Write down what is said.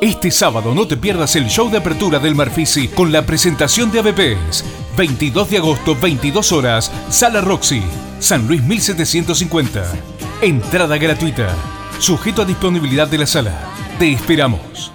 Este sábado no te pierdas el show de apertura del Marfisi con la presentación de ABPs. 22 de agosto, 22 horas, Sala Roxy, San Luis 1750. Entrada gratuita. Sujeto a disponibilidad de la sala. Te esperamos.